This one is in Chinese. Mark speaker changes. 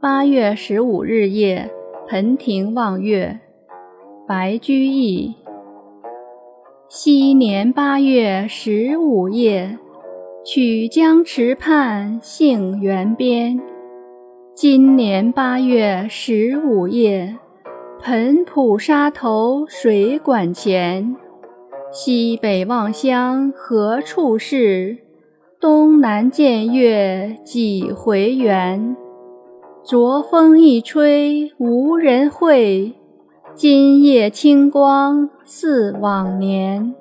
Speaker 1: 八月十五日夜，盆庭望月。白居易。昔年八月十五夜，曲江池畔杏园边。今年八月十五夜，盆浦沙头水馆前。西北望乡何处是？东南见月几回圆？浊风一吹无人会。今夜清光似往年。